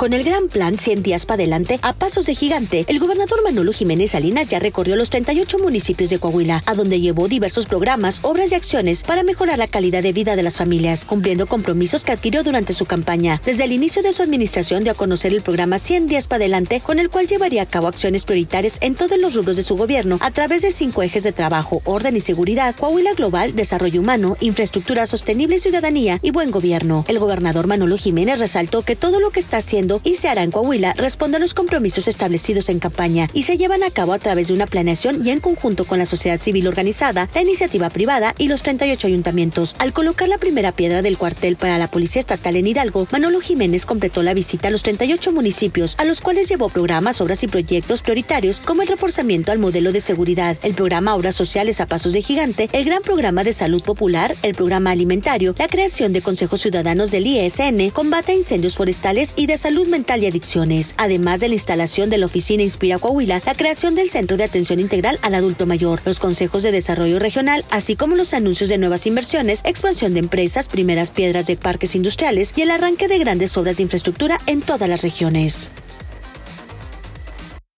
Con el gran plan 100 días para adelante, a pasos de gigante, el gobernador Manolo Jiménez Salinas ya recorrió los 38 municipios de Coahuila, a donde llevó diversos programas, obras y acciones para mejorar la calidad de vida de las familias, cumpliendo compromisos que adquirió durante su campaña. Desde el inicio de su administración dio a conocer el programa 100 días para adelante, con el cual llevaría a cabo acciones prioritarias en todos los rubros de su gobierno a través de cinco ejes de trabajo, orden y seguridad, Coahuila Global, desarrollo humano, infraestructura sostenible, ciudadanía y buen gobierno. El gobernador Manolo Jiménez resaltó que todo lo que está haciendo y se hará en Coahuila responde a los compromisos establecidos en campaña y se llevan a cabo a través de una planeación y en conjunto con la sociedad civil organizada, la iniciativa privada y los 38 ayuntamientos. Al colocar la primera piedra del cuartel para la Policía Estatal en Hidalgo, Manolo Jiménez completó la visita a los 38 municipios, a los cuales llevó programas, obras y proyectos prioritarios como el reforzamiento al modelo de seguridad, el programa Obras Sociales a Pasos de Gigante, el gran programa de salud popular, el programa alimentario, la creación de consejos ciudadanos del ISN, combate a incendios forestales y de mental y adicciones, además de la instalación de la oficina Inspira Coahuila, la creación del Centro de Atención Integral al Adulto Mayor, los consejos de desarrollo regional, así como los anuncios de nuevas inversiones, expansión de empresas, primeras piedras de parques industriales y el arranque de grandes obras de infraestructura en todas las regiones.